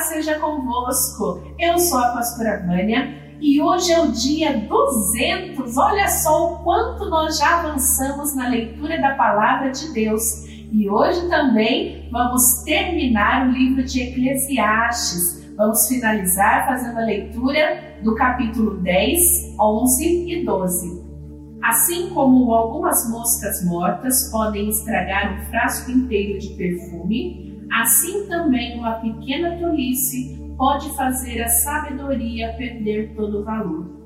paz seja convosco. Eu sou a pastora Vânia e hoje é o dia 200. Olha só o quanto nós já avançamos na leitura da palavra de Deus. E hoje também vamos terminar o livro de Eclesiastes. Vamos finalizar fazendo a leitura do capítulo 10, 11 e 12. Assim como algumas moscas mortas podem estragar um frasco inteiro de perfume, assim também uma pequena tolice pode fazer a sabedoria perder todo o valor.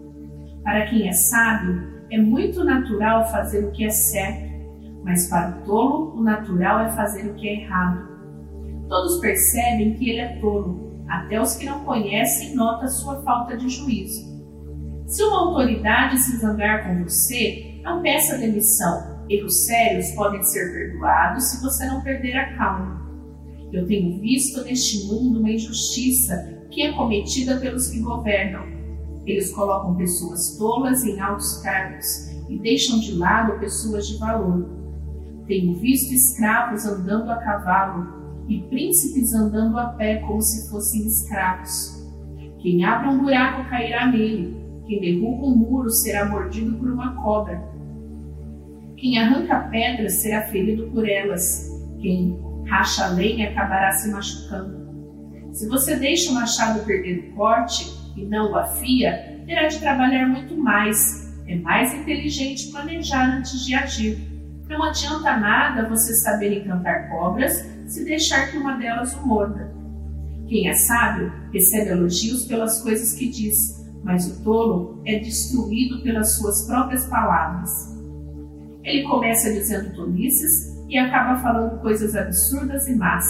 Para quem é sábio, é muito natural fazer o que é certo, mas para o tolo, o natural é fazer o que é errado. Todos percebem que ele é tolo, até os que não conhecem notam sua falta de juízo. Se uma autoridade se zangar com você, não peça demissão. Erros sérios podem ser perdoados se você não perder a calma. Eu tenho visto neste mundo uma injustiça que é cometida pelos que governam. Eles colocam pessoas tolas em altos cargos e deixam de lado pessoas de valor. Tenho visto escravos andando a cavalo e príncipes andando a pé como se fossem escravos. Quem abre um buraco cairá nele, quem derruba um muro será mordido por uma cobra. Quem arranca pedras será ferido por elas. Quem racha lenha acabará se machucando. Se você deixa o machado perder o corte e não o afia, terá de trabalhar muito mais. É mais inteligente planejar antes de agir. Não adianta nada você saber encantar cobras se deixar que uma delas o morda. Quem é sábio recebe elogios pelas coisas que diz, mas o tolo é destruído pelas suas próprias palavras. Ele começa dizendo tolices e acaba falando coisas absurdas e más.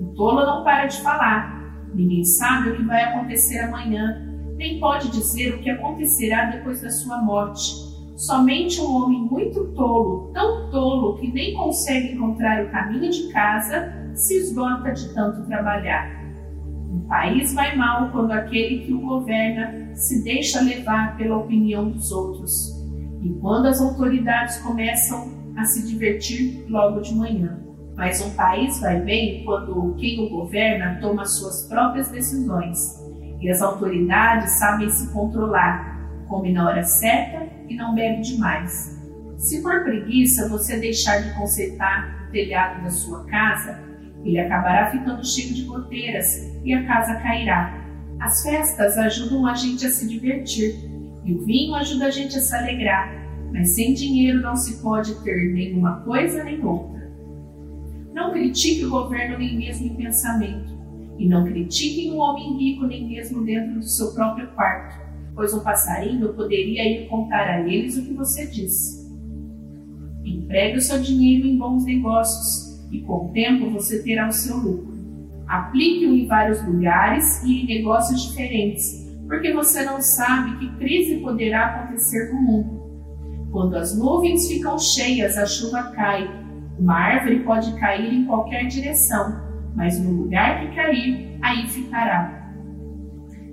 O tolo não para de falar. Ninguém sabe o que vai acontecer amanhã, nem pode dizer o que acontecerá depois da sua morte. Somente um homem muito tolo, tão tolo que nem consegue encontrar o caminho de casa, se esgota de tanto trabalhar. O país vai mal quando aquele que o governa se deixa levar pela opinião dos outros e quando as autoridades começam a se divertir logo de manhã. Mas um país vai bem quando quem o governa toma suas próprias decisões e as autoridades sabem se controlar, come na hora certa e não bebe demais. Se for preguiça você deixar de consertar o telhado da sua casa, ele acabará ficando cheio de goteiras e a casa cairá. As festas ajudam a gente a se divertir e o vinho ajuda a gente a se alegrar, mas sem dinheiro não se pode ter nenhuma coisa nem outra. Não critique o governo nem mesmo em pensamento, e não critiquem um homem rico nem mesmo dentro do seu próprio quarto, pois um passarinho poderia ir contar a eles o que você disse. Empregue o seu dinheiro em bons negócios, e com o tempo você terá o seu lucro. Aplique-o em vários lugares e em negócios diferentes, porque você não sabe que crise poderá acontecer no mundo. Quando as nuvens ficam cheias, a chuva cai. Uma árvore pode cair em qualquer direção, mas no lugar que cair, aí ficará.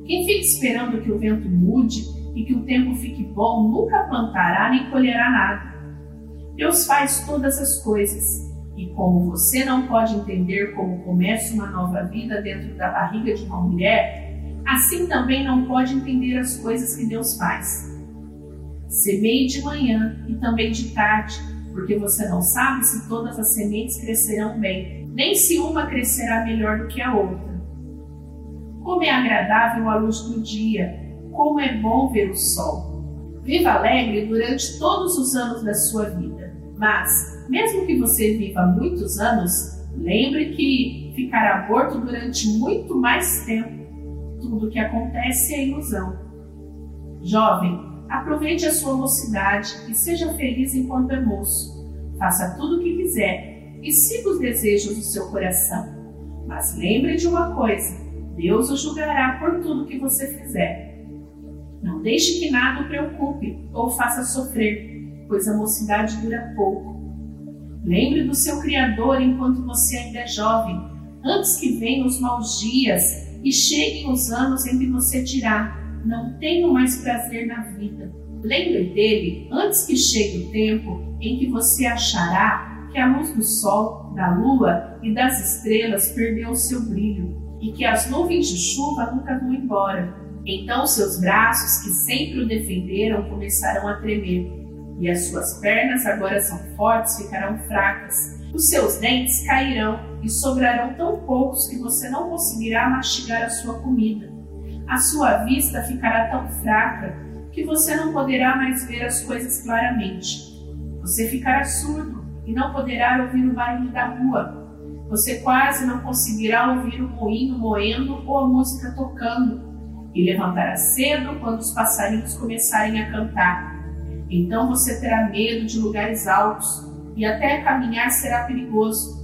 Quem fica esperando que o vento mude e que o tempo fique bom nunca plantará nem colherá nada. Deus faz todas as coisas, e como você não pode entender como começa uma nova vida dentro da barriga de uma mulher, assim também não pode entender as coisas que Deus faz. Semeie de manhã e também de tarde, porque você não sabe se todas as sementes crescerão bem, nem se uma crescerá melhor do que a outra. Como é agradável a luz do dia, como é bom ver o sol. Viva alegre durante todos os anos da sua vida, mas, mesmo que você viva muitos anos, lembre que ficará morto durante muito mais tempo tudo que acontece é ilusão. Jovem, aproveite a sua mocidade e seja feliz enquanto é moço. Faça tudo o que quiser e siga os desejos do seu coração. Mas lembre de uma coisa: Deus o julgará por tudo que você fizer. Não deixe que nada o preocupe ou faça sofrer, pois a mocidade dura pouco. Lembre do seu Criador enquanto você ainda é jovem, antes que venham os maus dias e cheguem os anos em que você dirá: Não tenho mais prazer na vida. Lembre dele antes que chegue o tempo em que você achará que a luz do sol, da lua e das estrelas perdeu o seu brilho e que as nuvens de chuva nunca vão embora. Então seus braços, que sempre o defenderam, começarão a tremer, e as suas pernas, agora são fortes, ficarão fracas. Os seus dentes cairão e sobrarão tão poucos que você não conseguirá mastigar a sua comida. A sua vista ficará tão fraca que você não poderá mais ver as coisas claramente. Você ficará surdo e não poderá ouvir o barulho da rua. Você quase não conseguirá ouvir o moinho moendo ou a música tocando e levantará cedo quando os passarinhos começarem a cantar. Então você terá medo de lugares altos e até caminhar será perigoso.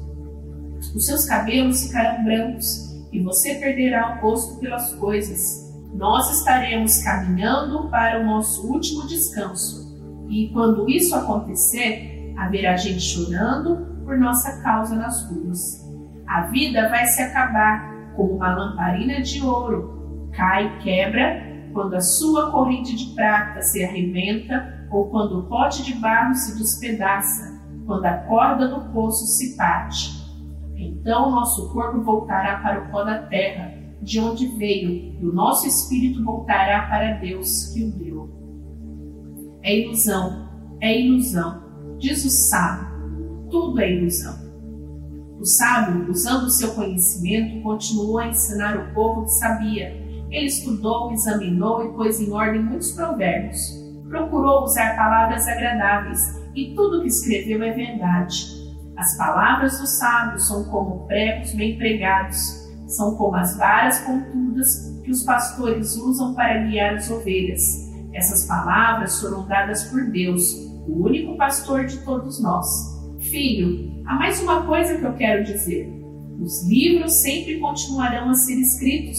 Os seus cabelos ficarão brancos e você perderá o gosto pelas coisas. Nós estaremos caminhando para o nosso último descanso. E quando isso acontecer, haverá gente chorando por nossa causa nas ruas. A vida vai se acabar como uma lamparina de ouro. Cai e quebra quando a sua corrente de prata se arrebenta ou quando o pote de barro se despedaça, quando a corda do poço se parte. Então nosso corpo voltará para o pó da terra, de onde veio, e o nosso espírito voltará para Deus que o deu. É ilusão, é ilusão, diz o sábio, tudo é ilusão. O sábio, usando o seu conhecimento, continuou a ensinar o povo que sabia. Ele estudou, examinou e pôs em ordem muitos provérbios. Procurou usar palavras agradáveis, e tudo que escreveu é verdade. As palavras do sábio são como pregos bem pregados, são como as varas pontudas que os pastores usam para guiar as ovelhas. Essas palavras foram dadas por Deus, o único pastor de todos nós. Filho, há mais uma coisa que eu quero dizer. Os livros sempre continuarão a ser escritos.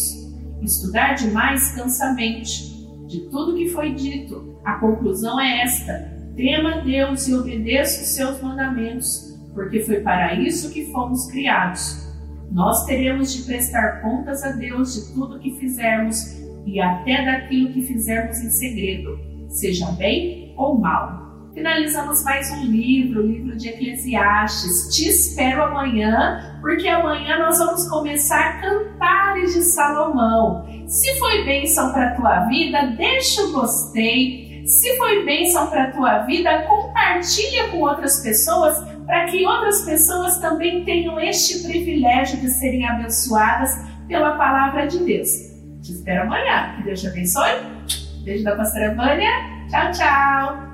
Estudar demais cansa a mente. De tudo que foi dito, a conclusão é esta: tema Deus e obedeça os seus mandamentos, porque foi para isso que fomos criados. Nós teremos de prestar contas a Deus de tudo que fizermos e até daquilo que fizermos em segredo, seja bem ou mal. Finalizamos mais um livro, o livro de Eclesiastes. Te espero amanhã, porque amanhã nós vamos começar Cantares de Salomão. Se foi bênção para a tua vida, deixa o gostei. Se foi bênção para a tua vida, compartilha com outras pessoas para que outras pessoas também tenham este privilégio de serem abençoadas pela palavra de Deus. Te espero amanhã. Que Deus te abençoe. Beijo da pastora Vânia. Tchau, tchau.